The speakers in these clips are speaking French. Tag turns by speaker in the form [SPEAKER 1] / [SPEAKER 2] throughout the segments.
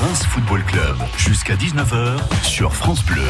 [SPEAKER 1] Reims Football Club jusqu'à 19h sur France Bleu.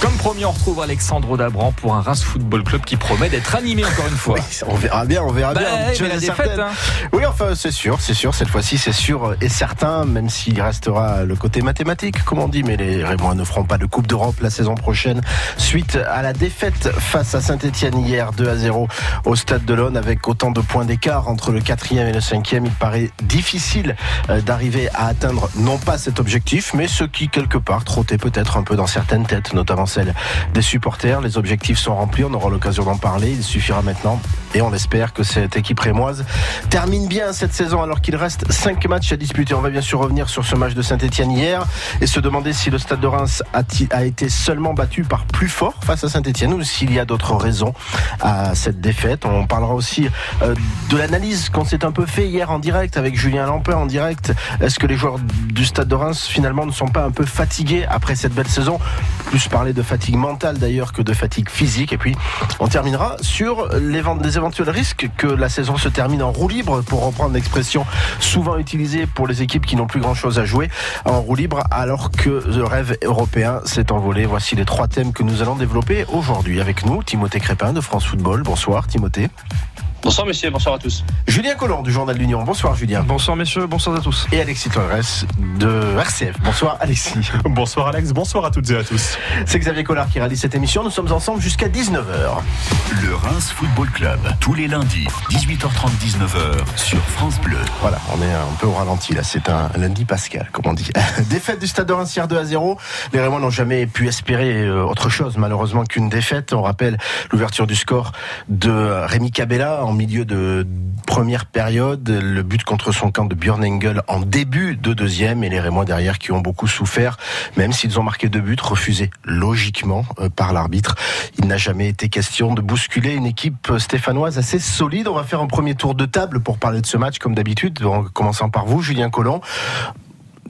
[SPEAKER 2] Comme promis, on retrouve Alexandre Dabran pour un Reims Football Club qui promet d'être animé encore une fois.
[SPEAKER 3] Oui, on verra bien, on verra
[SPEAKER 2] Bah,
[SPEAKER 3] bien.
[SPEAKER 2] la défaite, hein.
[SPEAKER 3] Oui, enfin, c'est sûr, c'est sûr. Cette fois-ci, c'est sûr et certain, même s'il restera le côté mathématique, comme on dit. Mais les Rémois ne feront pas de Coupe d'Europe la saison prochaine. Suite à la défaite face à Saint-Etienne hier, 2 à 0 au Stade de l'Aune, avec autant de points d'écart entre le quatrième et le cinquième, il paraît difficile euh, d'arriver à atteindre non pas cet objectif, mais ce qui quelque part trottait peut-être un peu dans certaines têtes, notamment celle des supporters. Les objectifs sont remplis, on aura l'occasion d'en parler. Il suffira maintenant, et on l'espère, que cette équipe rémoise termine bien cette saison alors qu'il reste 5 matchs à disputer. On va bien sûr revenir sur ce match de Saint-Etienne hier et se demander si le Stade de Reims a, été seulement battu par plus fort face à Saint-Etienne ou s'il y a d'autres raisons à cette défaite. On parlera aussi euh, de l'analyse qu'on s'est un peu fait hier en direct avec Julien Lampin en direct. Est-ce que les joueurs du Stade de Reims finalement ne sont pas un peu fatigués après cette belle saison Plus parler de fatigue mentale d'ailleurs que de fatigue physique. Et puis on terminera sur les éventuels risques que la saison se termine en roue libre, pour reprendre l'expression souvent utilisée pour les équipes qui n'ont plus grand-chose à jouer, en roue libre, alors que le rêve européen s'est envolé. Voici les trois thèmes que nous allons développer aujourd'hui avec nous. Timothée Crépin de France Football. Bonsoir Timothée.
[SPEAKER 4] Bonsoir messieurs, bonsoir à tous.
[SPEAKER 3] Julien Collant du Journal de l'Union. Bonsoir Julien.
[SPEAKER 2] Bonsoir messieurs, bonsoir à tous.
[SPEAKER 3] Et Alexis Torres de RCF. Bonsoir Alexis.
[SPEAKER 5] Bonsoir Alex, bonsoir à toutes et à tous.
[SPEAKER 3] C'est Xavier Collard qui réalise cette émission. Nous sommes ensemble jusqu'à 19h.
[SPEAKER 1] Le Reims Football Club, tous les lundis, 18h30, 19h sur France Bleu.
[SPEAKER 3] Voilà, on est un peu au ralenti là. C'est un lundi pascal, comme on dit. défaite du Stade de Reims hier 2 à 0. Les Rémois n'ont jamais pu espérer euh, autre chose, malheureusement, qu'une défaite. On rappelle l'ouverture du score de Rémi Cabella en milieu de première période. Le but contre son camp de Björn Engel en début de deuxième. Et les Rémois derrière qui ont beaucoup souffert, même s'ils ont marqué deux buts, refusés logiquement euh, par l'arbitre. Il n'a jamais été question de bousculer une équipe stéphanoise assez solide. On va faire un premier tour de table pour parler de ce match, comme d'habitude, en commençant par vous, Julien Collomb.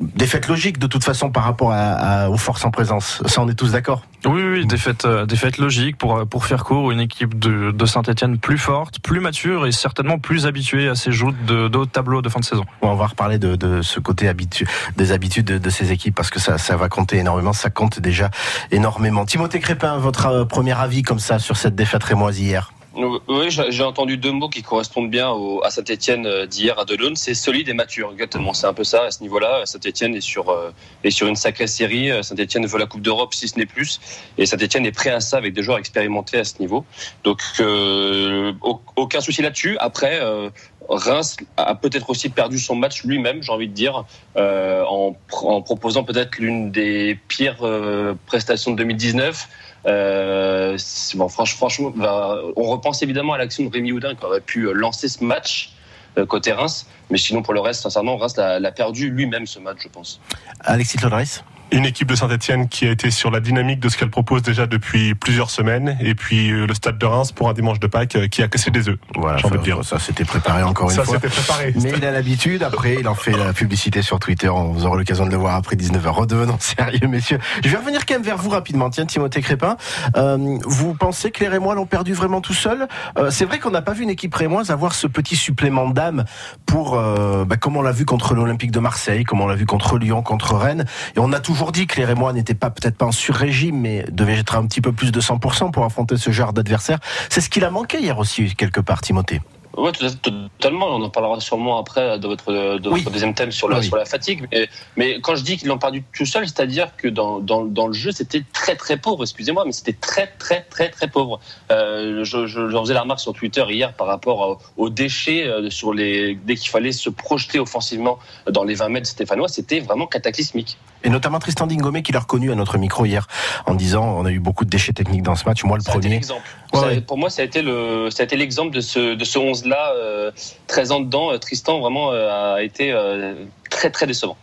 [SPEAKER 3] Défaite logique de toute façon par rapport à, à- aux forces en présence. Ça, on est tous d'accord?
[SPEAKER 6] Oui, oui, défaite, euh, défaite logique pour, euh, pour faire court, une équipe de, de Saint-Etienne plus forte, plus mature et certainement plus habituée à ces joutes de, de haut tableau de fin de saison.
[SPEAKER 3] On va reparler de, de ce côté habitu- des habitudes de, de ces équipes parce que ça, ça va compter énormément. Ça compte déjà énormément. Timothée Crépin, votre euh, premier avis comme ça sur cette défaite rémoise hier?
[SPEAKER 4] Oui, j'ai entendu deux mots qui correspondent bien au- à Saint-Etienne d'hier à Delon, c'est solide et mature. Exactement, c'est un peu ça à ce niveau-là. Saint-Etienne est sur, euh, est sur une sacrée série. Saint-Etienne veut la Coupe d'Europe si ce n'est plus. Et Saint-Etienne est prêt à ça avec des joueurs expérimentés à ce niveau. Donc, euh, au- aucun souci là-dessus. Après, euh, Reims a peut-être aussi perdu son match lui-même, j'ai envie de dire, euh, en, en proposant peut-être l'une des pires euh, prestations de 2019. Euh, bon, franch- franchement, bah, on repense évidemment à l'action de Rémi Houdin qui aurait pu euh, lancer ce match euh, côté Reims, mais sinon pour le reste, sincèrement, Reims l'a perdu lui-même ce match, je pense.
[SPEAKER 3] Alexis Todris
[SPEAKER 5] Une équipe de Saint-Etienne qui a été sur la dynamique de ce qu'elle propose déjà depuis plusieurs semaines. Et puis euh, le stade de Reims pour un dimanche de Pâques euh, qui a cassé des œufs.
[SPEAKER 3] Voilà, ça,
[SPEAKER 5] dire.
[SPEAKER 3] ça s'était préparé encore une
[SPEAKER 5] Ça
[SPEAKER 3] fois.
[SPEAKER 5] s'était préparé.
[SPEAKER 3] Mais il a l'habitude, après il en fait la publicité sur Twitter, on vous aura l'occasion de le voir après 19h. Redevenons sérieux messieurs. Je vais revenir quand même vers vous rapidement, tiens Timothée Crépin. Euh, vous pensez que les Rémois l'ont perdu vraiment tout seul? Euh, C'est vrai qu'on n'a pas vu une équipe rémoise avoir ce petit supplément d'âme pour, euh, bah, comme on l'a vu contre l'Olympique de Marseille, comme on l'a vu contre Lyon, contre Rennes. Et on a toujours dit que les Rémois n'étaient pas peut-être pas en sur-régime, mais devaient être un petit peu plus de 100% pour affronter ce genre d'adversaire. C'est ce qu'il a manqué hier aussi, quelque part, Timothée.
[SPEAKER 4] À- totalement. On en parlera sûrement après de votre, de
[SPEAKER 3] Oui.
[SPEAKER 4] votre deuxième thème sur la,
[SPEAKER 3] Oui.
[SPEAKER 4] sur la fatigue. Mais, mais quand je dis qu'ils l'ont perdu tout seul, c'est-à-dire que dans, dans, dans le jeu, c'était très très pauvre. Excusez-moi, mais c'était très très très très pauvre. Euh, je, je, faisais la remarque sur Twitter hier par rapport au- aux déchets euh, sur les dès qu'il fallait se projeter offensivement dans les 20 mètres stéphanois, c'était vraiment cataclysmique.
[SPEAKER 3] Et notamment Tristan Dingomé qui l'a reconnu à notre micro hier en disant on a eu beaucoup de déchets techniques dans ce match. Moi le
[SPEAKER 4] Ça
[SPEAKER 3] premier.
[SPEAKER 4] l'exemple.
[SPEAKER 3] Ouais,
[SPEAKER 4] Ça
[SPEAKER 3] ouais.
[SPEAKER 4] Pour moi, ça a été le, ça a été l'exemple de ce, de ce 11 là, euh, 13 ans dedans. Euh, Tristan vraiment euh, a été euh, très très décevant.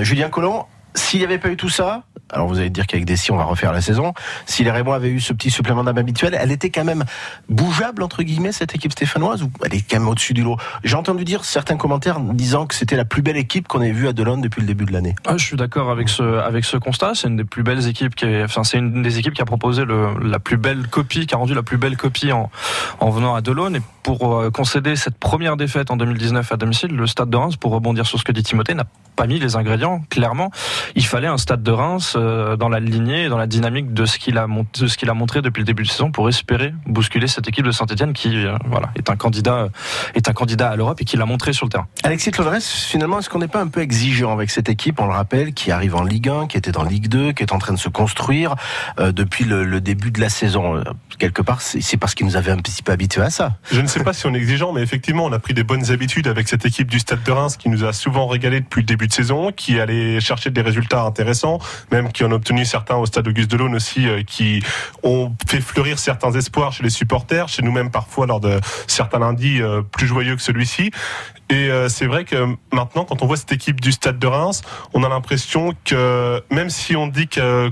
[SPEAKER 3] Julien Collomb, s'il n'y avait pas eu tout ça, alors vous allez dire qu'avec Dessy on va refaire la saison, si les Rémois avaient eu ce petit supplément d'âme habituel, elle était quand même bougeable entre guillemets cette équipe stéphanoise ou elle est quand même au-dessus du lot? J'ai entendu dire certains commentaires disant que c'était la plus belle équipe qu'on ait vue à Delon depuis le début de l'année.
[SPEAKER 6] Ah, je suis d'accord avec ce avec ce constat. C'est une des plus belles équipes qui, enfin c'est une des équipes qui a proposé la plus belle copie, qui a rendu la plus belle copie en en venant à Delon et pour euh, concéder cette première défaite en 2019 à domicile, le Stade de Reims, pour rebondir sur ce que dit Timothée, n'a pas mis les ingrédients. Clairement, il fallait un Stade de Reims dans la lignée, dans la dynamique de ce qu'il a, de ce qu'il a montré depuis le début de saison pour espérer bousculer cette équipe de Saint-Etienne qui, euh, voilà, est un candidat, est un candidat à l'Europe et qui l'a montré sur le terrain.
[SPEAKER 3] Alexis Claudres, finalement, est-ce qu'on n'est pas un peu exigeant avec cette équipe On le rappelle, qui arrive en Ligue 1, qui était en Ligue 2, qui est en train de se construire depuis le, le, début de la saison? Quelque part, c'est parce qu'il nous avait un petit peu habitués à ça.
[SPEAKER 5] Je ne sais pas si on est exigeant, mais effectivement, on a pris des bonnes habitudes avec cette équipe du Stade de Reims qui nous a souvent régalé depuis le début de saison, qui allait chercher des résultats intéressants, même qui a obtenu certains au Stade Auguste Delaune aussi, euh, qui ont fait fleurir certains espoirs chez les supporters, chez nous-mêmes parfois lors de certains lundis euh, plus joyeux que celui-ci. Et euh, c'est vrai que maintenant, quand on voit cette équipe du Stade de Reims, on a l'impression que même si on dit que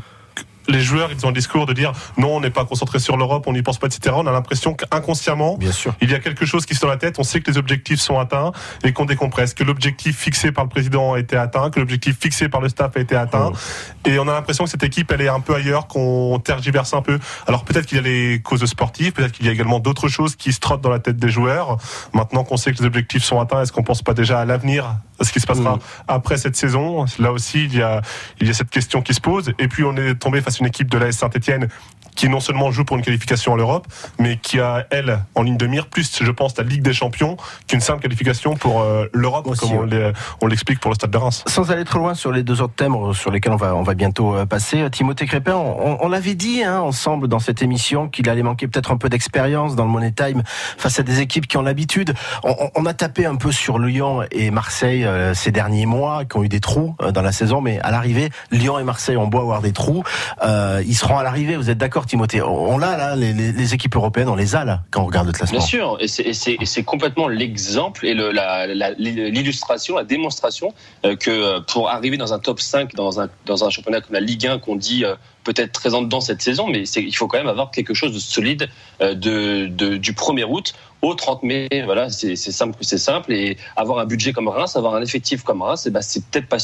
[SPEAKER 5] les joueurs, ils ont le discours de dire non, on n'est pas concentré sur l'Europe, on n'y pense pas, etc. On a l'impression qu'inconsciemment, il y a quelque chose qui se dans la tête. On sait que les objectifs sont atteints et qu'on décompresse, que l'objectif fixé par le président a été atteint, que l'objectif fixé par le staff a été atteint. Oh. Et on a l'impression que cette équipe, elle est un peu ailleurs, qu'on tergiverse un peu. Alors peut-être qu'il y a les causes sportives, peut-être qu'il y a également d'autres choses qui se trottent dans la tête des joueurs. Maintenant qu'on sait que les objectifs sont atteints, est-ce qu'on pense pas déjà à l'avenir, à ce qui se passera mmh. après cette saison? Là aussi, il y a, il y a cette question qui se pose. Et puis on est tombé face une équipe de la Saint-Etienne qui non seulement joue pour une qualification à l'Europe, mais qui a, elle, en ligne de mire, plus, je pense, la Ligue des Champions qu'une simple qualification pour euh, l'Europe, comme ouais. on l'explique pour le Stade de Reims.
[SPEAKER 3] Sans aller trop loin sur les deux autres thèmes sur lesquels on va, on va bientôt euh, passer, Timothée Crépin, on, on l'avait dit hein, ensemble dans cette émission qu'il allait manquer peut-être un peu d'expérience dans le Money Time face à des équipes qui ont l'habitude. On, on, a tapé un peu sur Lyon et Marseille euh, ces derniers mois, qui ont eu des trous euh, dans la saison, mais à l'arrivée, Lyon et Marseille ont beau avoir des trous, ils seront à l'arrivée. Vous êtes d'accord Timothée On l'a là, les, équipes européennes, on les a là quand on regarde le classement.
[SPEAKER 4] Bien sûr, et c'est complètement l'exemple et l'illustration, la, démonstration euh, que pour arriver dans un top 5 dans un, championnat comme la Ligue 1 qu'on dit euh, peut-être présente dans cette saison, mais il faut quand même avoir quelque chose de solide euh, de, de, du 1er août au 30 mai. Voilà, c'est simple, c'est simple. Et avoir un budget comme Reims, avoir un effectif comme Reims, eh ben, c'est peut-être pas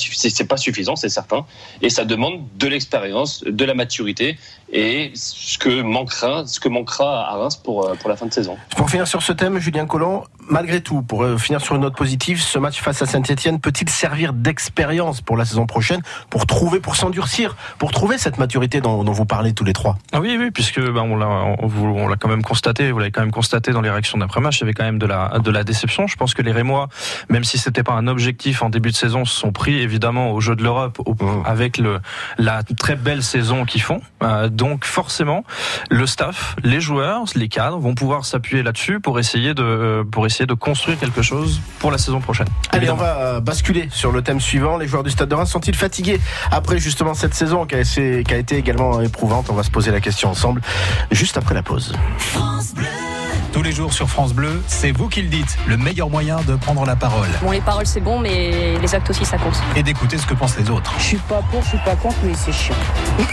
[SPEAKER 4] pas suffisant, c'est certain. Et ça demande de l'expérience, de la maturité et ce que manquera, ce que manquera à Reims pour pour la fin de saison.
[SPEAKER 3] Pour finir sur ce thème, Julien Collomb, malgré tout, pour finir sur une note positive, ce match face à Saint-Etienne peut-il servir d'expérience pour la saison prochaine, pour trouver, pour s'endurcir, pour trouver cette maturité dont, vous parlez tous les trois?
[SPEAKER 6] Ah Oui, oui, puisque ben, on l'a quand même constaté, vous l'avez quand même constaté dans les réactions d'après-match, il y avait quand même de la, de la déception. Je pense que les Rémois, même si c'était pas un objectif en début de saison, se sont pris évidemment au jeu de l'Europe avec la très belle saison qu'ils font. Euh, donc forcément, le staff, les joueurs, les cadres vont pouvoir s'appuyer là-dessus pour essayer de pour essayer de construire quelque chose pour la saison prochaine.
[SPEAKER 3] Allez, évidemment. on va basculer sur le thème suivant. Les joueurs du Stade de Reims sont-ils fatigués après justement cette saison qui a, qui a été également éprouvante? On va se poser la question ensemble juste après la pause.
[SPEAKER 7] Tous les jours sur France Bleu, c'est vous qui le dites, le meilleur moyen de prendre la parole.
[SPEAKER 8] Bon, les paroles c'est bon, mais les actes aussi ça compte.
[SPEAKER 7] Et d'écouter ce que pensent les autres.
[SPEAKER 9] Je suis pas pour, je suis pas contre, mais c'est chiant.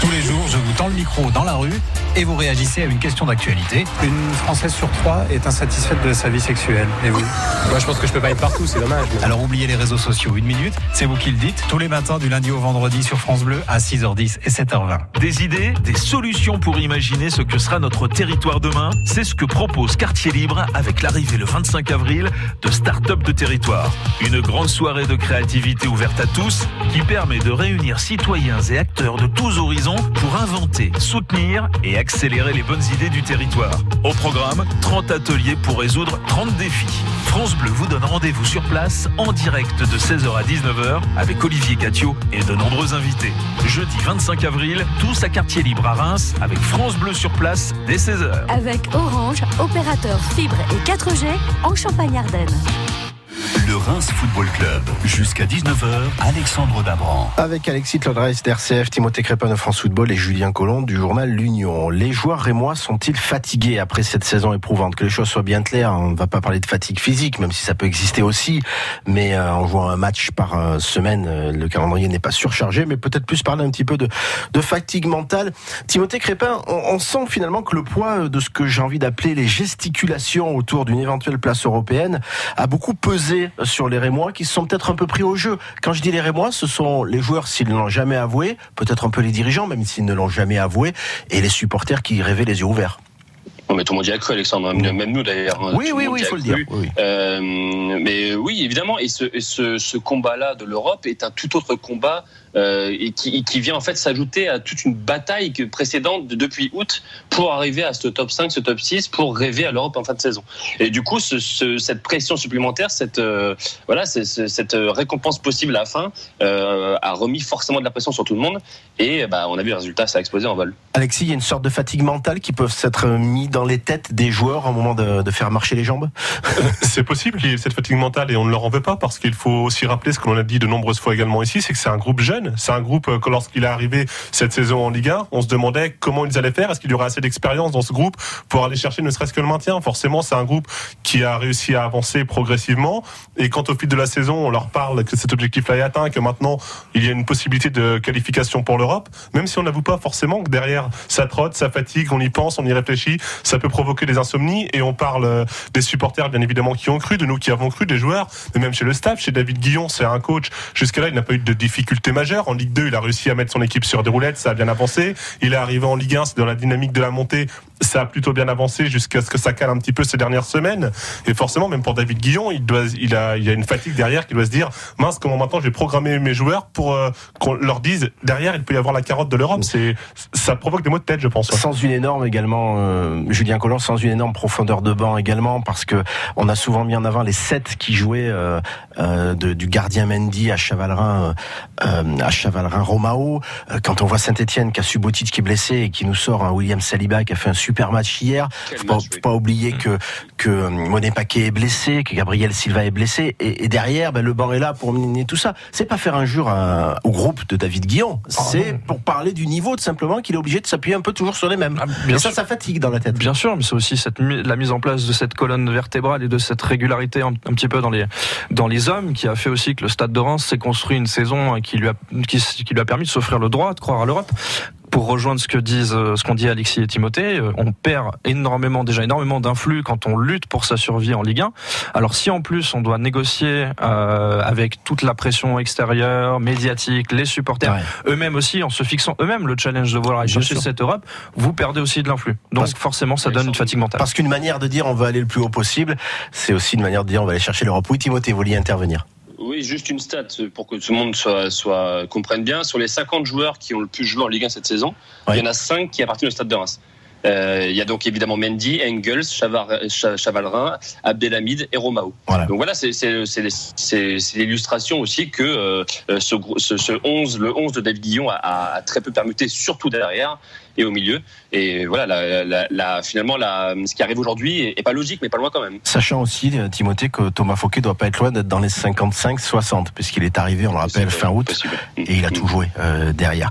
[SPEAKER 7] Tous les jours, je vous tends le micro dans la rue et vous réagissez à une question d'actualité.
[SPEAKER 10] Une Française sur trois est insatisfaite de sa vie sexuelle. Et vous
[SPEAKER 11] Moi, je pense que je peux pas être partout, c'est dommage.
[SPEAKER 7] Mais... Alors oubliez les réseaux sociaux. Une minute, c'est vous qui le dites. Tous les matins, du lundi au vendredi sur France Bleu à 6h10 et 7h20.
[SPEAKER 1] Des idées, des solutions pour imaginer ce que sera notre territoire demain. C'est ce que propose Quartier Libre avec l'arrivée le 25 avril de Start-up de territoire. Une grande soirée de créativité ouverte à tous qui permet de réunir citoyens et acteurs de tous horizons pour inventer, soutenir et accélérer les bonnes idées du territoire. Au programme, 30 ateliers pour résoudre 30 défis. France Bleu vous donne rendez-vous sur place en direct de 16h à 19h avec Olivier Catio et de nombreux invités. Jeudi 25 avril, tous à quartier libre à Reims avec France Bleu sur place dès 16h.
[SPEAKER 12] Avec Orange, opérateur fibre et 4G en Champagne-Ardenne. Reims Football Club. Jusqu'à 19h, Alexandre Dabran.
[SPEAKER 3] Avec Alexis Lodresse d'RCF, Timothée Crépin de France Football et Julien Collomb du journal L'Union. Les joueurs rémois sont-ils fatigués après cette saison éprouvante? Que les choses soient bien claires, on ne va pas parler de fatigue physique, même si ça peut exister aussi, mais euh, en jouant un match par euh, semaine, euh, le calendrier n'est pas surchargé, mais peut-être plus parler un petit peu de, de fatigue mentale. Timothée Crépin, on, on sent finalement que le poids de ce que j'ai envie d'appeler les gesticulations autour d'une éventuelle place européenne a beaucoup pesé sur les Rémois qui sont peut-être un peu pris au jeu. Quand je dis les Rémois, ce sont les joueurs s'ils ne l'ont jamais avoué, peut-être un peu les dirigeants même s'ils ne l'ont jamais avoué, et les supporters qui rêvaient les yeux ouverts.
[SPEAKER 4] Non, mais tout le monde y a cru, Alexandre, même, même nous d'ailleurs. hein.
[SPEAKER 3] Oui, oui, oui, il
[SPEAKER 4] a
[SPEAKER 3] faut le dire. Oui.
[SPEAKER 4] Euh, mais oui, évidemment, et ce, et ce, ce combat-là de l'Europe est un tout autre combat euh, et qui, qui vient en fait s'ajouter à toute une bataille précédente de- depuis août pour arriver à ce top 5, ce top 6, pour rêver à l'Europe en fin de saison. Et du coup, ce, ce- cette pression supplémentaire, cette, euh, voilà, cette récompense possible à la fin euh, a remis forcément de la pression sur tout le monde. Et bah, on a vu le résultat, ça a explosé en vol.
[SPEAKER 3] Alexis, il y a une sorte de fatigue mentale qui peut s'être mis dans les têtes des joueurs au moment de, de faire marcher les jambes
[SPEAKER 5] C'est possible qu'il y ait cette fatigue mentale et on ne leur en veut pas parce qu'il faut aussi rappeler ce que l'on a dit de nombreuses fois également ici, c'est que c'est un groupe jeune. C'est un groupe euh, que lorsqu'il est arrivé cette saison en Ligue 1, on se demandait comment ils allaient faire. Est-ce qu'il y aurait assez d'expérience dans ce groupe pour aller chercher ne serait-ce que le maintien? Forcément, c'est un groupe qui a réussi à avancer progressivement. Et quand au fil de la saison, on leur parle que cet objectif-là est atteint, que maintenant il y a une possibilité de qualification pour l'Europe, même si on n'avoue pas forcément que derrière ça trotte, ça fatigue, on y pense, on y réfléchit, ça peut provoquer des insomnies. Et on parle euh, des supporters, bien évidemment, qui ont cru, de nous qui avons cru, des joueurs, mais même chez le staff, chez David Guillon, c'est un coach. Jusqu'à là, il n'a pas eu de difficultés majeures. En Ligue 2, il a réussi à mettre son équipe sur des roulettes, ça a bien avancé. Il est arrivé en Ligue 1, c'est dans la dynamique de la montée, ça a plutôt bien avancé jusqu'à ce que ça cale un petit peu ces dernières semaines. Et forcément, même pour David Guillon, il doit, il a, il a une fatigue derrière qui doit se dire, mince, comment maintenant je vais programmer mes joueurs pour euh, qu'on leur dise, derrière, il peut y avoir la carotte de l'Europe. C'est, ça provoque des maux de tête, je pense.
[SPEAKER 3] Sans une énorme également, euh, Julien Collin, sans une énorme profondeur de banc également, parce que on a souvent mis en avant les sept qui jouaient euh, de- du gardien Mendy à Chavalrin, euh, à Chavalrin Romao. Quand on voit Saint-Etienne qui a Subotic qui est blessé et qui nous sort un William Saliba qui a fait un super match hier,
[SPEAKER 4] Quel
[SPEAKER 3] faut pas,
[SPEAKER 4] match,
[SPEAKER 3] faut
[SPEAKER 4] oui.
[SPEAKER 3] pas oublier que que euh, Monet Paquet est blessé, que Gabriel Silva est blessé, et, et derrière, ben, le banc est là pour mener tout ça. C'est pas faire injure à- au groupe de David Guillon, c'est pour parler du niveau tout simplement qu'il est obligé de s'appuyer un peu toujours sur les mêmes.
[SPEAKER 6] Ah, bien
[SPEAKER 3] et ça,
[SPEAKER 6] sûr.
[SPEAKER 3] ça fatigue dans la tête.
[SPEAKER 6] Bien sûr, mais c'est aussi cette, la mise en place de cette colonne vertébrale et de cette régularité un, un petit peu dans les, dans les hommes qui a fait aussi que le Stade de Reims s'est construit une saison qui lui a, qui lui a permis de s'offrir le droit de croire à l'Europe. Pour rejoindre ce que disent, euh, ce qu'ont dit Alexis et Timothée, euh, on perd énormément, déjà énormément d'influx quand on lutte pour sa survie en Ligue 1. Alors si en plus on doit négocier euh, avec toute la pression extérieure, médiatique, les supporters,
[SPEAKER 3] Ouais.
[SPEAKER 6] eux-mêmes aussi, en se fixant eux-mêmes le challenge de vouloir aller chercher cette Europe, vous perdez aussi de l'influx. Donc
[SPEAKER 3] Parce-
[SPEAKER 6] forcément, ça donne une fatigue mentale.
[SPEAKER 3] Parce qu'une manière de dire on veut aller le plus haut possible, c'est aussi une manière de dire on va aller chercher l'Europe. Oui, Timothée, vous vouliez intervenir.
[SPEAKER 4] Oui, juste une stat pour que tout le monde soit, soit comprenne bien. Sur les 50 joueurs qui ont le plus joué en Ligue 1 cette saison,
[SPEAKER 3] Ouais.
[SPEAKER 4] il y en a 5 qui appartiennent au Stade de Reims. Euh, il y a donc évidemment Mendy, Engels, Chavalrin, Abdelhamid et Romao.
[SPEAKER 3] Voilà.
[SPEAKER 4] Donc voilà, c'est l'illustration aussi que euh, ce, grou- ce, ce 11, le 11 de David Guillon a, très peu permuté, surtout derrière et au milieu. Et voilà, la, la- la- finalement, ce qui arrive aujourd'hui est, pas logique, mais pas loin quand même.
[SPEAKER 3] Sachant aussi, euh, Timothée, que Thomas Fouquet doit pas être loin d'être dans les 55-60, puisqu'il est arrivé, on le rappelle, fin août.
[SPEAKER 4] possible.
[SPEAKER 3] Et il a tout joué euh, derrière.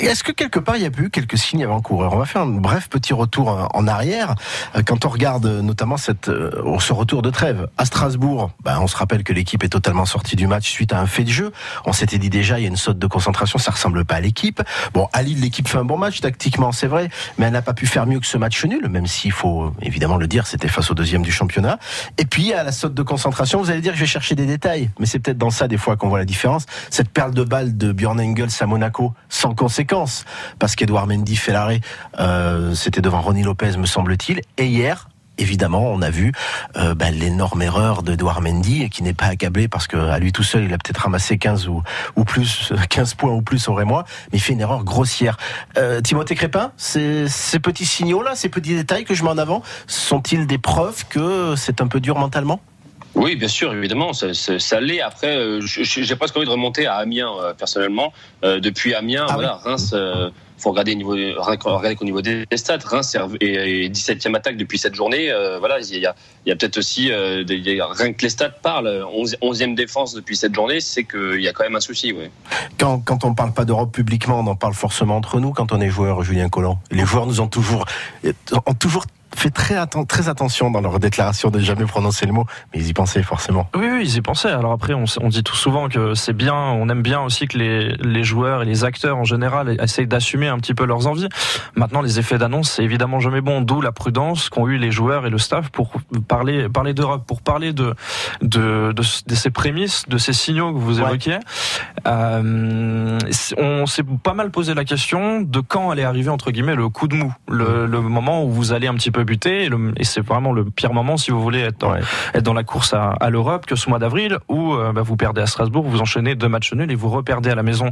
[SPEAKER 3] Est-ce que quelque part il y a eu quelques signes avant-coureurs? On va faire un bref petit retour en- en arrière. Euh, Quand on regarde euh, notamment cette, euh, ce retour de trêve à Strasbourg, ben, on se rappelle que l'équipe est totalement sortie du match suite à un fait de jeu. On s'était dit déjà il y a une saute de concentration, ça ressemble pas à l'équipe. Bon, à Lille l'équipe fait un bon match tactiquement, c'est vrai, mais elle n'a pas pu faire mieux que ce match nul, même s'il faut euh, évidemment le dire, c'était face au deuxième du championnat. Et puis à la saute de concentration, vous allez dire je vais chercher des détails, mais c'est peut-être dans ça des fois qu'on voit la différence. Cette perle de balle de Björn Engels à Monaco, sans conséquence, parce qu'Edouard Mendy fait l'arrêt, euh, c'était devant Ronnie Lopez me semble-t-il, et hier. Évidemment, on a vu euh, ben, l'énorme erreur d'Edouard Mendy, qui n'est pas accablé parce que à lui tout seul, il a peut-être ramassé 15 ou, ou plus, 15 points ou plus aurait moi, mais il fait une erreur grossière. Euh, Timothée Crépin, ces, ces petits signaux-là, ces petits détails que je mets en avant, sont-ils des preuves que c'est un peu dur mentalement?
[SPEAKER 4] Oui, bien sûr, évidemment, ça, ça, ça l'est. Après, euh, j'ai presque envie de remonter à Amiens, personnellement. Depuis Amiens,
[SPEAKER 3] Ah
[SPEAKER 4] voilà, Reims, faut regarder, niveau, qu'au niveau des stats. Reims est, est 17e attaque depuis cette journée. Euh, voilà, il y a, peut-être aussi, euh, des- rien que les stats parlent, 11, 11e défense depuis cette journée, c'est qu'il y a quand même un souci.
[SPEAKER 3] Quand, quand on parle pas d'Europe publiquement, on en parle forcément entre nous quand on est joueur, Julien Collomb. Les joueurs nous ont toujours, ont toujours fait très, atten- très attention dans leur déclaration de jamais prononcer le mot, mais ils y pensaient forcément.
[SPEAKER 6] Oui, oui, ils y pensaient. Alors après, on, dit tout souvent que c'est bien, on aime bien aussi que les, les joueurs et les acteurs en général essayent d'assumer un petit peu leurs envies. Maintenant, les effets d'annonce, c'est évidemment jamais bon, d'où la prudence qu'ont eu les joueurs et le staff pour parler, parler d'Europe, pour parler de, de, de, de ces prémices, de ces signaux que vous
[SPEAKER 3] Ouais.
[SPEAKER 6] évoquiez. Euh, on s'est pas mal posé la question de quand allait arriver, entre guillemets, le coup de mou, le, le moment où vous allez un petit peu buter, et, c'est vraiment le pire moment si vous voulez être dans,
[SPEAKER 3] Ouais.
[SPEAKER 6] être dans la course à, à l'Europe que ce mois d'avril où euh, bah, vous perdez à Strasbourg, vous enchaînez deux matchs nuls et vous reperdez à la maison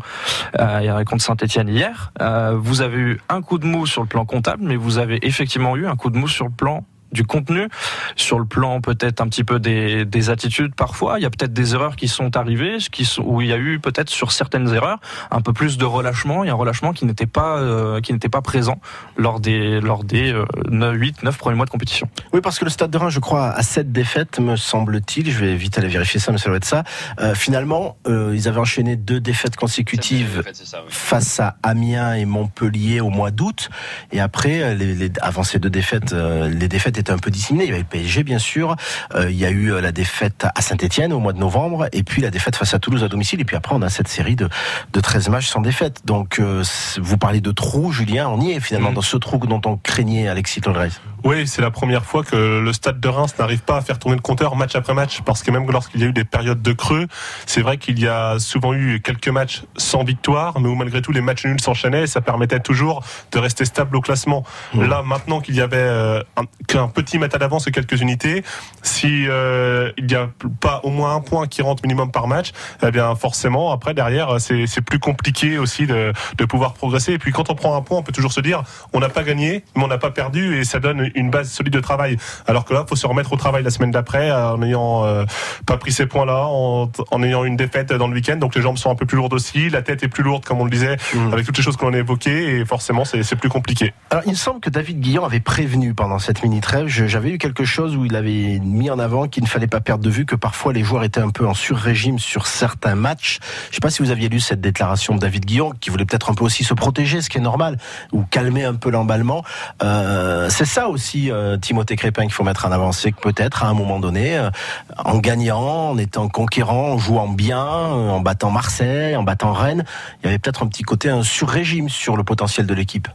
[SPEAKER 6] euh, contre Saint-Etienne hier. Euh, vous avez eu un coup de mou sur le plan comptable, mais vous avez effectivement eu un coup de mou sur le plan du contenu, sur le plan peut-être un petit peu des, des attitudes parfois. Il y a peut-être des erreurs qui sont arrivées, qui sont, où il y a eu peut-être sur certaines erreurs un peu plus de relâchement. Il y a un relâchement qui n'était pas euh, qui n'était pas présent lors des lors des euh, 8 9 premiers mois de compétition.
[SPEAKER 3] Oui, parce que le Stade de Reims, je crois, a sept défaites, me semble-t-il. Je vais vite aller vérifier ça, mais ça doit être ça. Euh, finalement, euh, ils avaient enchaîné deux défaites consécutives
[SPEAKER 4] ça, oui.
[SPEAKER 3] face à Amiens et Montpellier au mois d'août. Et après, euh, les, les- avant ces deux défaites, euh, les défaites un peu disséminées. Il y avait le PSG, bien sûr. Euh, il y a eu euh, la défaite à Saint-Etienne au mois de novembre. Et puis la défaite face à Toulouse à domicile. Et puis après, on a cette série de, de 13 matchs sans défaite. Donc, euh, vous parlez de trou, Julien. On y est finalement
[SPEAKER 5] Mhm.
[SPEAKER 3] dans ce trou dont on craignait Alexis Tolres.
[SPEAKER 5] Oui, c'est la première fois que le stade de Reims n'arrive pas à faire tourner le compteur match après match, parce que même lorsqu'il y a eu des périodes de creux, c'est vrai qu'il y a souvent eu quelques matchs sans victoire, mais où malgré tout les matchs nuls s'enchaînaient et ça permettait toujours de rester stable au classement.
[SPEAKER 3] Mmh.
[SPEAKER 5] Là, maintenant qu'il y avait euh, un, qu'un petit mètre d'avance et quelques unités, si euh, il n'y a pas au moins un point qui rentre minimum par match, eh bien forcément après derrière c'est c'est plus compliqué aussi de, de pouvoir progresser. Et puis quand on prend un point, on peut toujours se dire on n'a pas gagné, mais on n'a pas perdu et ça donne une base solide de travail. Alors que là, faut se remettre au travail la semaine d'après en n'ayant euh, pas pris ces points-là, en, en ayant une défaite dans le week-end. Donc les jambes sont un peu plus lourdes aussi, la tête est plus lourde comme on le disait,
[SPEAKER 3] Mmh.
[SPEAKER 5] avec toutes les choses que l'on a évoquées et forcément c'est c'est plus compliqué.
[SPEAKER 3] Alors, il me semble que David Guillon avait prévenu pendant cette mini trêve. J'avais eu quelque chose où il avait mis en avant qu'il ne fallait pas perdre de vue que parfois les joueurs étaient un peu en sur-régime sur certains matchs. Je ne sais pas si vous aviez lu cette déclaration de David Guillon, qui voulait peut-être un peu aussi se protéger, ce qui est normal, ou calmer un peu l'emballement. Euh, c'est ça aussi, euh, Timothée Crépin, qu'il faut mettre en avant. C'est que peut-être à un moment donné, euh, en gagnant, en étant conquérant, en jouant bien, en battant Marseille, en battant Rennes, il y avait peut-être un petit côté un sur-régime sur le potentiel de l'équipe.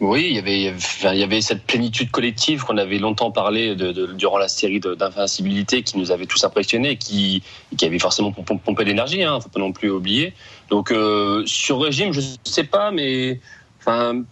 [SPEAKER 4] Oui, il y avait, il y avait- cette plénitude collective qu'on avait longtemps parlé de, de- durant la série d'invincibilité qui nous avait tous impressionnés, qui, qui avait forcément pom- pom- pompé l'énergie, hein, faut pas non plus oublier. Donc euh, sur régime, je sais pas, mais enfin,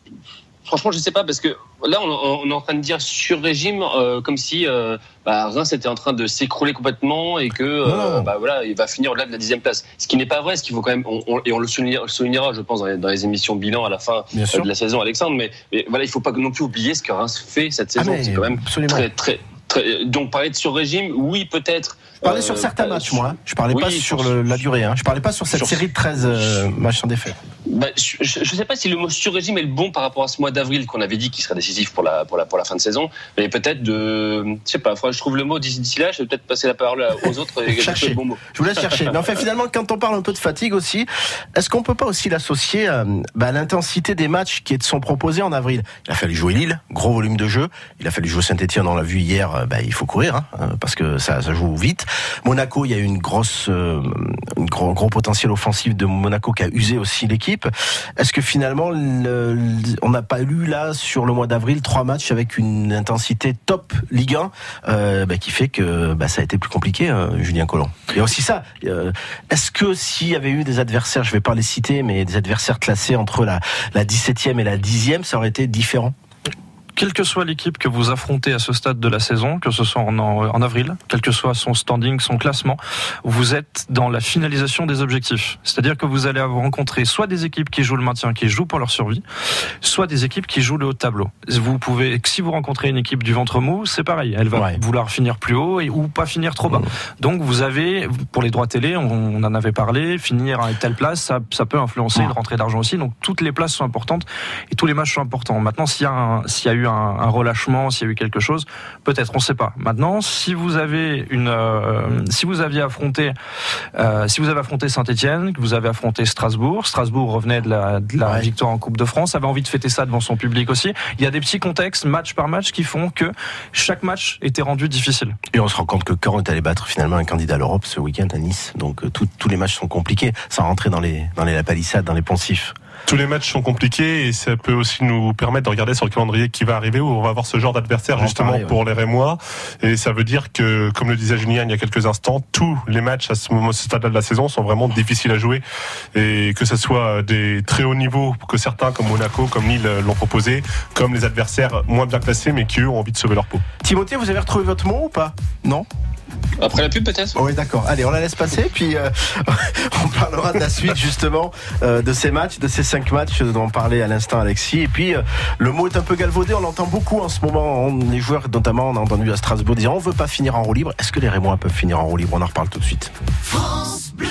[SPEAKER 4] franchement, je sais pas parce que là, on, on est en train de dire sur régime euh, comme si euh, bah, Reims était en train de s'écrouler complètement et que euh, bah, voilà, il va finir au-delà de la dixième place. Ce qui n'est pas vrai, ce qu'il faut quand même, on- on- et on le soulignera, soulignera, je pense, dans les, dans les émissions bilan à la fin euh, de la saison, Alexandre. Mais, mais voilà, il faut pas non plus oublier ce que Reims fait cette
[SPEAKER 3] Ah,
[SPEAKER 4] saison.
[SPEAKER 3] mais
[SPEAKER 4] c'est quand même
[SPEAKER 3] absolument.
[SPEAKER 4] très, très, très. Donc parler de sur régime, oui, peut-être.
[SPEAKER 3] Je parlais
[SPEAKER 4] Euh,
[SPEAKER 3] sur certains
[SPEAKER 4] bah,
[SPEAKER 3] matchs, moi. hein. Je parlais
[SPEAKER 4] oui,
[SPEAKER 3] pas sur le- la durée. Hein. Je parlais pas sur cette
[SPEAKER 4] sur-
[SPEAKER 3] série de 13 euh, matchs sans défaite.
[SPEAKER 4] Bah, je ne sais pas si le mot sur-régime est le bon par rapport à ce mois d'avril qu'on avait dit qui serait décisif pour la, pour la, pour la fin de saison. Mais peut-être de. Je sais pas, je trouve le mot d'ici là. Je vais peut-être passer la parole aux autres et
[SPEAKER 3] Cherchez.
[SPEAKER 4] le bon mot.
[SPEAKER 3] Je vous laisse chercher. Mais enfin, finalement, quand on parle un peu de fatigue aussi, est-ce qu'on peut pas aussi l'associer euh, bah, à l'intensité des matchs qui sont proposés en avril? Il a fallu jouer Lille, gros volume de jeu. Il a fallu jouer Saint-Etienne, on l'a vu hier. euh, Bah, il faut courir hein, euh, parce que ça, ça joue vite. Monaco, il y a eu une grosse, euh, gros, potentiel offensif de Monaco qui a usé aussi l'équipe. Est-ce que finalement, le- le- on n'a pas eu là sur le mois d'avril trois matchs avec une intensité top Ligue 1 euh, bah, qui fait que bah, ça a été plus compliqué, euh, Julien Collomb? A aussi ça. euh, Est-ce que s'il y avait eu des adversaires, je vais pas les citer, mais des adversaires classés entre la, la 17e et la 10e, ça aurait été différent?
[SPEAKER 6] Quelle que soit l'équipe que vous affrontez à ce stade de la saison, que ce soit en, en, avril, quel que soit son standing, son classement, vous êtes dans la finalisation des objectifs. C'est-à-dire que vous allez rencontrer soit des équipes qui jouent le maintien, qui jouent pour leur survie, soit des équipes qui jouent le haut de tableau. Vous pouvez, si vous rencontrez une équipe du ventre mou, c'est pareil, elle va vouloir finir plus haut et, ou pas finir trop bas. Donc vous avez, pour les droits télé, on, en avait parlé, finir à telle place, ça, ça peut influencer une rentrée d'argent aussi. Donc toutes les places sont importantes et tous les matchs sont importants. Maintenant, s'il y y a eu un, un relâchement, s'il y a eu quelque chose, peut-être, on ne sait pas. Maintenant, si vous avez une, euh, si vous aviez affronté, euh, si vous avez affronté Saint-Etienne, que vous avez affronté Strasbourg, Strasbourg revenait de la, de la victoire en Coupe de France, avait envie de fêter ça devant son public aussi. Il y a des petits contextes, match par match, qui font que chaque match était rendu difficile.
[SPEAKER 3] Et on se rend compte que Caen est allé battre finalement un candidat à l'Europe ce week-end à Nice, donc euh, tous les matchs sont compliqués, sans rentrer dans les, dans les palissades, dans les poncifs
[SPEAKER 5] tous les matchs sont compliqués et ça peut aussi nous permettre de regarder sur le calendrier qui va arriver où on va avoir ce genre d'adversaire justement pour les Rémois. Et ça veut dire que, comme le disait Julien il y a quelques instants, tous les matchs à ce moment, ce stade de la saison sont vraiment difficiles à jouer et que ce soit des très hauts niveaux que certains comme Monaco, comme Lille l'ont proposé, comme les adversaires moins bien classés mais qui eux ont envie de sauver leur peau.
[SPEAKER 3] Timothée, vous avez retrouvé votre mot ou pas? Non?
[SPEAKER 4] Après la pub peut-être?
[SPEAKER 3] Oui d'accord. Allez, on la laisse passer, puis euh, on parlera de la suite justement euh, de ces matchs, de ces cinq matchs dont parlait à l'instant Alexis. Et puis euh, le mot est un peu galvaudé, on l'entend beaucoup en ce moment. les joueurs notamment, on a entendu à Strasbourg dire on veut pas finir en roue libre. Est-ce que les Rémois peuvent finir en roue libre? On en reparle tout de suite. France Bleu.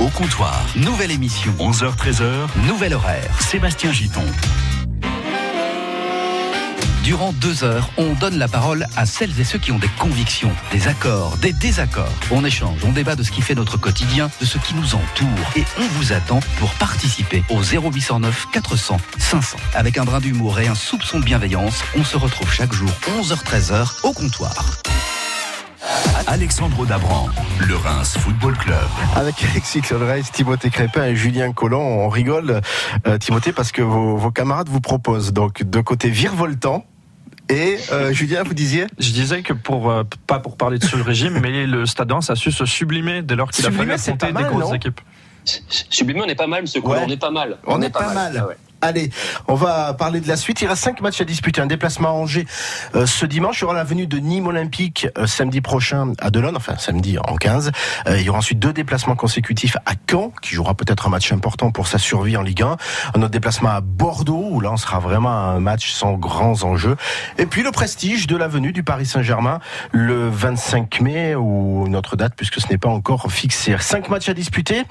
[SPEAKER 12] Au comptoir, nouvelle émission. 11h-13h, nouvel horaire. Sébastien Giton. Durant deux heures, on donne la parole à celles et ceux qui ont des convictions, des accords, des désaccords. On échange, on débat de ce qui fait notre quotidien, de ce qui nous entoure. Et on vous attend pour participer au 0809 400 500. Avec un brin d'humour et un soupçon de bienveillance, on se retrouve chaque jour 11h-13h au comptoir. Alexandre Dabran, le Reims Football Club.
[SPEAKER 3] Avec Alexis Claude Timothée Crépin et Julien Collomb, on rigole, euh, Timothée, parce que vos, vos, camarades vous proposent donc de côté virevoltant, et euh, Julien, vous disiez
[SPEAKER 6] Je disais que pour euh, pas pour parler de ce régime, mais le Stade Reims a su se sublimer dès lors qu'il a fallu affronter des grosses équipes.
[SPEAKER 4] Sublimer, on est pas mal, monsieur ouais. on est pas mal.
[SPEAKER 3] On, est, pas, mal. Ah Allez, on va parler de la suite. Il reste cinq matchs à disputer. Un déplacement à Angers euh, ce dimanche. Il y aura la venue de Nîmes Olympique euh, samedi prochain à Delon, enfin samedi en 15. Euh, il y aura ensuite deux déplacements consécutifs à Caen, qui jouera peut-être un match important pour sa survie en Ligue 1. Un autre déplacement à Bordeaux, où là on sera vraiment un match sans grands enjeux. Et puis le prestige de la venue du Paris Saint-Germain le 25 mai, ou une autre date, puisque ce n'est pas encore fixé. Cinq matchs à disputer.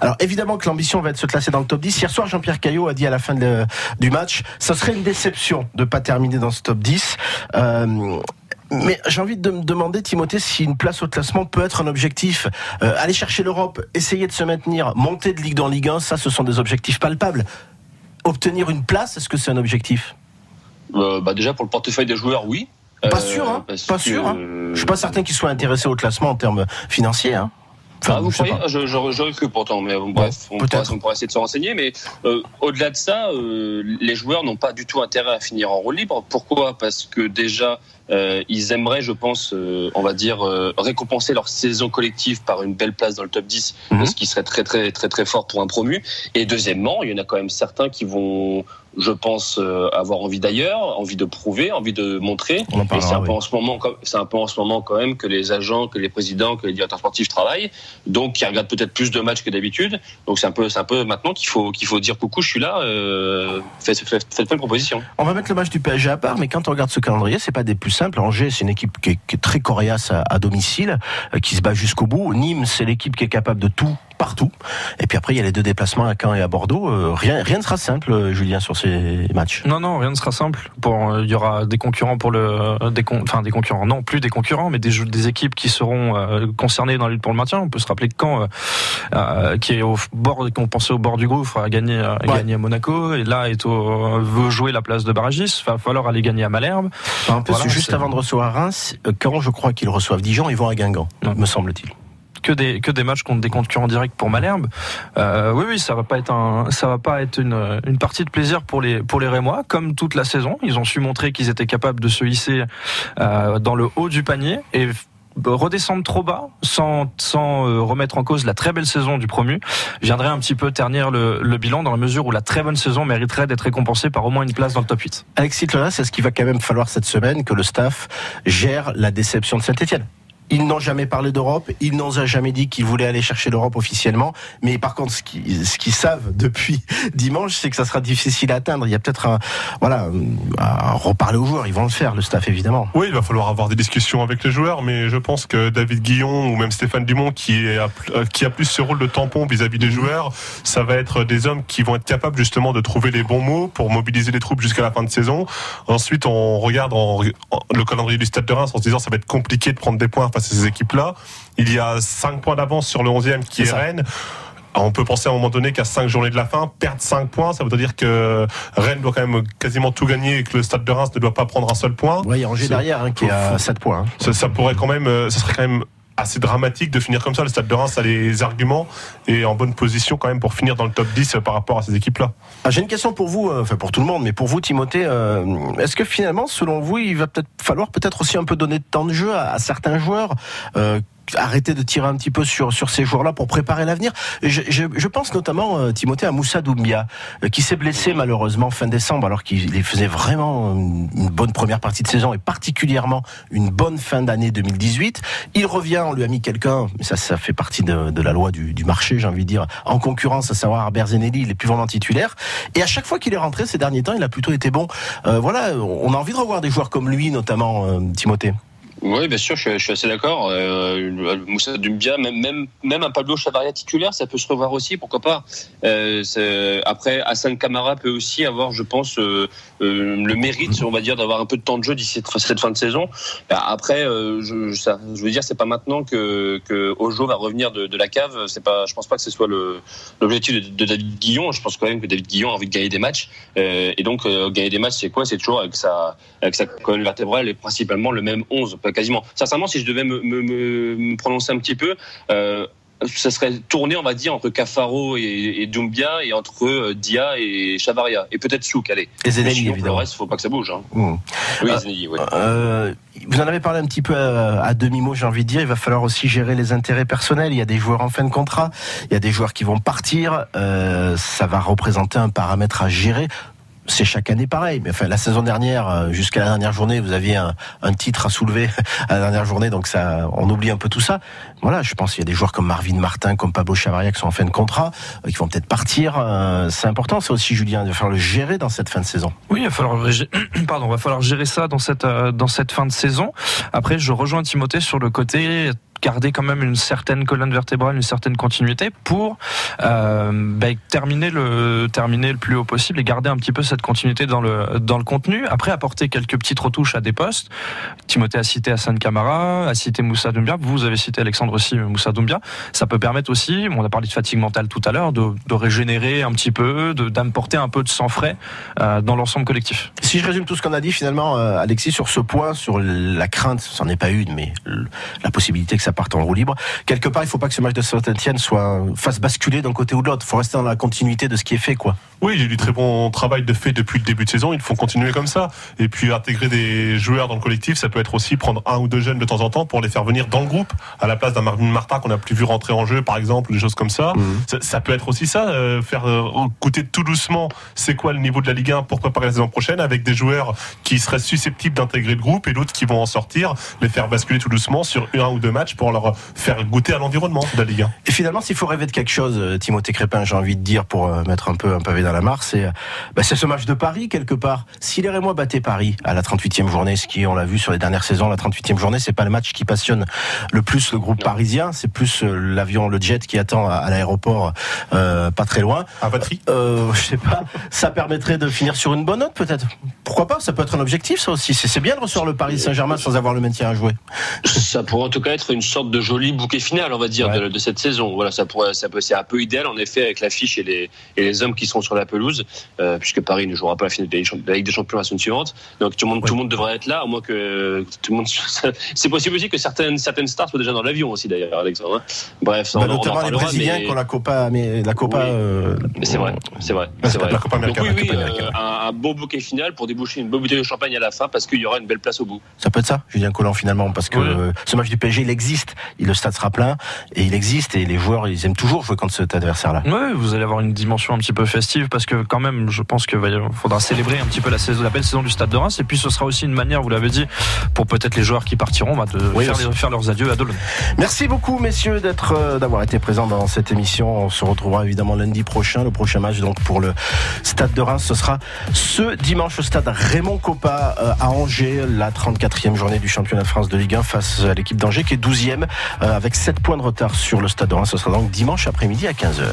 [SPEAKER 3] Alors évidemment que l'ambition va être de se classer dans le top 10. Hier soir, Jean-Pierre Caillot a dit à la fin du match. Ça serait une déception de pas terminer dans ce top 10. Euh, mais j'ai envie de me demander, Timothée, si une place au classement peut être un objectif. Euh, aller chercher l'Europe, essayer de se maintenir, monter de Ligue dans Ligue 1, ça, ce sont des objectifs palpables. Obtenir une place, est-ce que c'est un objectif?
[SPEAKER 4] Euh, bah Déjà, pour le portefeuille des joueurs, oui.
[SPEAKER 3] Pas sûr, hein Pas sûr. Hein je suis pas certain qu'ils soient intéressés au classement en termes financiers. Hein
[SPEAKER 4] ah, vous croyez J'aurais cru pourtant, mais bref, on, pourra, essayer de se renseigner. Mais euh, au-delà de ça, euh, les joueurs n'ont pas du tout intérêt à finir en rôle libre. Pourquoi? Parce que déjà, euh, ils aimeraient, je pense, on va dire, récompenser leur saison collective par une belle place dans le top 10, mhm. ce qui serait très très très très fort pour un promu. Et deuxièmement, il y en a quand même certains qui vont je pense euh, avoir envie d'ailleurs, envie de prouver, envie de montrer. et c'est un peu en ce moment, c'est un peu en ce moment quand même que les agents, que les présidents, que les directeurs sportifs travaillent. Donc, ils regardent peut-être plus de matchs que d'habitude. Donc, c'est un peu, c'est un peu maintenant qu'il faut qu'il faut dire coucou, je suis là. Euh, faites, faites, faites une proposition.
[SPEAKER 3] On va mettre le match du PSG à part, mais quand on regarde ce calendrier, c'est pas des plus Angers, c'est une équipe qui est, très coriace à, à domicile, euh, qui se bat jusqu'au bout. Nîmes, c'est l'équipe qui est capable de tout partout. Et puis après, il y a les deux déplacements à Caen et à Bordeaux. Euh, rien, rien ne sera simple, euh, Julien, sur ces matchs.
[SPEAKER 6] Non, non, rien ne sera simple. Pour, euh, il y aura des concurrents pour le, des, enfin des concurrents, non plus des concurrents, mais des, des équipes qui seront concernées dans la lutte pour le maintien. On peut se rappeler que Caen, qui est au bord, qu'on pensait au bord du gouffre, a gagné, a gagné à Monaco, et là est au, veut jouer la place de barragiste. Il va falloir aller gagner à Malherbe.
[SPEAKER 3] Juste avant de recevoir Reims, quand je crois qu'ils reçoivent Dijon, ils vont à Guingamp, me semble-t-il
[SPEAKER 6] que des que des matchs contre des concurrents directs pour Malherbe. Euh, oui, oui, ça va pas être un, ça va pas être une, une partie de plaisir pour les pour les Rémois, comme toute la saison. Ils ont su montrer qu'ils étaient capables de se hisser euh, dans le haut du panier et redescendre trop bas, sans, sans euh, remettre en cause la très belle saison du promu, viendrait un petit peu ternir le, le, bilan dans la mesure où la très bonne saison mériterait d'être récompensée par au moins une place dans le top 8.
[SPEAKER 3] Alexis Clonas, c'est ce qu'il va quand même falloir cette semaine que le staff gère la déception de Saint-Etienne? Ils n'ont jamais parlé d'Europe, ils n'ont jamais dit qu'ils voulaient aller chercher l'Europe officiellement. Mais par contre, ce qu'ils, savent depuis dimanche, c'est que ça sera difficile à atteindre. Il y a peut-être un, voilà, à reparler aux joueurs. Ils vont le faire, le staff évidemment.
[SPEAKER 5] Oui, il va falloir avoir des discussions avec les joueurs, mais je pense que David Guillon ou même Stéphane Dumont, qui, est, qui a plus ce rôle de tampon vis-à-vis des joueurs, ça va être des hommes qui vont être capables justement de trouver les bons mots pour mobiliser les troupes jusqu'à la fin de saison. Ensuite, on regarde en, le calendrier du Stade de Reims en se disant ça va être compliqué de prendre des points face ces équipes-là. Il y a 5 points d'avance sur le 11e qui est, Rennes. On peut penser à un moment donné qu'à 5 journées de la fin, perdre 5 points, ça veut dire que Rennes doit quand même quasiment tout gagner et que le Stade de Reims ne doit pas prendre un seul point.
[SPEAKER 3] Oui, il y a Angers derrière hein, qui a 7 points. Hein.
[SPEAKER 5] Ça, ça, pourrait quand même, euh, ça serait quand même assez dramatique de finir comme ça. Le Stade de Reims a les arguments et en bonne position quand même pour finir dans le top 10 par rapport à ces équipes-là.
[SPEAKER 3] Ah, J'ai une question pour vous, euh, pour tout le monde, mais pour vous Timothée, euh, est-ce que finalement, selon vous, il va peut-être falloir peut-être aussi un peu donner de temps de jeu à, certains joueurs euh, arrêter de tirer un petit peu sur, sur ces joueurs-là pour préparer l'avenir. Je, pense notamment, euh, Timothée, à Moussa Doumbia, euh, qui s'est blessé malheureusement fin décembre, alors qu'il faisait vraiment une bonne première partie de saison et particulièrement une bonne fin d'année 2018. Il revient, on lui a mis quelqu'un, ça, ça fait partie de, la loi du, marché, j'ai envie de dire, en concurrence, à savoir Berzenelli, il est plus vraiment titulaire. Et à chaque fois qu'il est rentré ces derniers temps, il a plutôt été bon. Euh, voilà, on a envie de revoir des joueurs comme lui, notamment Timothée.
[SPEAKER 4] Oui, bien sûr, je, suis assez d'accord. Euh, Moussa Dumbia, même, même, même un Pablo Chavaria titulaire, ça peut se revoir aussi, pourquoi pas. Euh, après, Hassan Kamara peut aussi avoir, je pense, euh, le mérite, on va dire, d'avoir un peu de temps de jeu d'ici cette fin de saison. Après, euh, je, veux dire, c'est pas maintenant que, Ojo va revenir de, la cave. C'est pas, je pense pas que ce soit l'objectif de, de, David Guillon. Je pense quand même que David Guillon a envie de gagner des matchs. et donc, gagner des matchs, c'est quoi? C'est toujours avec sa, avec sa colonne vertébrale et principalement le même 11 quasiment. Sincèrement, si je devais me, me, me prononcer un petit peu, euh, ça serait tourné, on va dire, entre Cafaro et, et Doumbia et entre euh, Dia et Chavaria. Et peut-être Souk, allez.
[SPEAKER 3] Et Zenelli, évidemment.
[SPEAKER 4] Le reste, faut pas que ça bouge. Hein. Mmh. Oui, euh, Zenelli, oui.
[SPEAKER 3] Euh, vous en avez parlé un petit peu à, à demi-mot, j'ai envie de dire. Il va falloir aussi gérer les intérêts personnels. Il y a des joueurs en fin de contrat, il y a des joueurs qui vont partir. Euh, ça va représenter un paramètre à gérer c'est chaque année pareil. Mais enfin, la saison dernière, euh, jusqu'à la dernière journée, vous aviez un, un, titre à soulever à la dernière journée, donc ça, on oublie un peu tout ça. Voilà, je pense qu'il y a des joueurs comme Marvin Martin, comme Pablo Chavaria qui sont en fin de contrat, euh, qui vont peut-être partir. Euh, c'est important, c'est aussi Julien de faire le gérer dans cette fin de saison.
[SPEAKER 6] Oui, il va falloir, pardon, va falloir gérer ça dans cette dans cette fin de saison. Après, je rejoins Timothée sur le côté garder quand même une certaine colonne vertébrale, une certaine continuité pour euh, bah, terminer le terminer le plus haut possible et garder un petit peu cette continuité dans le dans le contenu. Après apporter quelques petites retouches à des postes. Timothée a cité Hassan Kamara, a cité Moussa Doumbia. Vous avez cité Alexandre aussi Moussa Doumbia. Ça peut permettre aussi, on a parlé de fatigue mentale tout à l'heure, de, régénérer un petit peu, d'apporter un peu de sang frais euh, dans l'ensemble collectif.
[SPEAKER 3] Si je résume tout ce qu'on a dit finalement, euh, Alexis, sur ce point, sur la crainte, c'en est pas une, mais la possibilité que ça part en roue libre. Quelque part, il ne faut pas que ce match de Saint-Etienne soit fasse basculer d'un côté ou de l'autre. Il faut rester dans la continuité de ce qui est fait, quoi.
[SPEAKER 5] Oui, il y a eu du très bon travail de fait depuis le début de saison. Il faut continuer comme ça. Et puis intégrer des joueurs dans le collectif, ça peut être aussi prendre un ou deux jeunes de temps en temps pour les faire venir dans le groupe, à la place d'un Marvin Martin qu'on n'a plus vu rentrer en jeu, par exemple, des choses comme ça. Mhm. ça. ça, peut être aussi ça, euh, faire euh, goûter tout doucement c'est quoi le niveau de la Ligue 1 pour préparer la saison prochaine, avec des joueurs qui seraient susceptibles d'intégrer le groupe et d'autres qui vont en sortir, les faire basculer tout doucement sur un ou deux matchs pour leur faire goûter à l'environnement de la Ligue 1.
[SPEAKER 3] Et finalement, s'il faut rêver de quelque chose, euh, Timothée Crépin, j'ai envie de dire, pour mettre un peu un pavé dans la mare, c'est bah, ce match de Paris, quelque part. Si les Rémois battaient Paris à la 38e journée, ce qui, on l'a vu sur les dernières saisons, la 38e journée, c'est pas le match qui passionne le plus le groupe parisien, c'est plus euh, l'avion, le jet qui attend à, l'aéroport euh, pas très loin.
[SPEAKER 5] À batterie
[SPEAKER 3] euh, Je sais pas. ça permettrait de finir sur une bonne note, peut-être. Pourquoi pas? Ça peut être un objectif, ça aussi. C'est bien de recevoir le Paris Saint-Germain sans avoir le maintien à jouer.
[SPEAKER 4] Ça pourrait en tout cas être une, sorte de joli bouquet final, on va dire, de, de, cette saison. Voilà, ça pourrait, ça peut, c'est un peu idéal en effet avec l'affiche et les, et les hommes qui seront sur la pelouse, euh, puisque Paris ne jouera pas la finale de la Ligue des Champions la semaine suivante. Donc tout le monde, tout le monde devrait être là, à moins que tout le monde. C'est possible aussi que certaines, certaines stars soient déjà dans l'avion aussi d'ailleurs, Alexandre. hein. Bref,
[SPEAKER 3] Bah,
[SPEAKER 4] on, en- on en
[SPEAKER 3] notamment les
[SPEAKER 4] parlera,
[SPEAKER 3] Brésiliens
[SPEAKER 4] mais-
[SPEAKER 3] qui ont la Copa, mais la Copa.
[SPEAKER 4] Oui.
[SPEAKER 3] euh,
[SPEAKER 4] c'est vrai, c'est vrai.
[SPEAKER 3] la
[SPEAKER 4] c'est vrai.
[SPEAKER 3] Copa
[SPEAKER 4] Donc oui,
[SPEAKER 3] la
[SPEAKER 4] oui, euh, un, un beau bouquet final pour déboucher une bonne bouteille de champagne à la fin parce qu'il y aura une belle place au bout.
[SPEAKER 3] Ça peut être ça, Julien Collant finalement, parce que ce match du PSG, il existe, le stade sera plein, et il existe, et les joueurs, ils aiment toujours jouer contre cet adversaire-là.
[SPEAKER 6] Ouais, vous allez avoir une dimension un petit peu festive parce que quand même, je pense qu'il faudra célébrer un petit peu la, saison, la belle saison du Stade de Reims et puis ce sera aussi une manière, vous l'avez dit, pour peut-être les joueurs qui partiront, bah, de
[SPEAKER 3] Oui,
[SPEAKER 6] faire,
[SPEAKER 3] aussi.
[SPEAKER 6] les- faire leurs adieux à Dolon.
[SPEAKER 3] Merci beaucoup, messieurs, d'être, euh, d'avoir été présents dans cette émission. On se retrouvera évidemment lundi prochain. Le prochain match, donc, pour le Stade de Reims, ce sera ce dimanche au stade Raymond Coppa euh, à Angers, la 34e journée du championnat de France de Ligue 1 face à l'équipe d'Angers qui est 12e euh, avec 7 points de retard sur le Stade de Reims. Ce sera donc dimanche après-midi à 15h.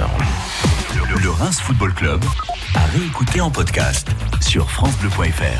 [SPEAKER 13] Le Reims Football Club à réécouter en podcast sur FranceBleu.fr.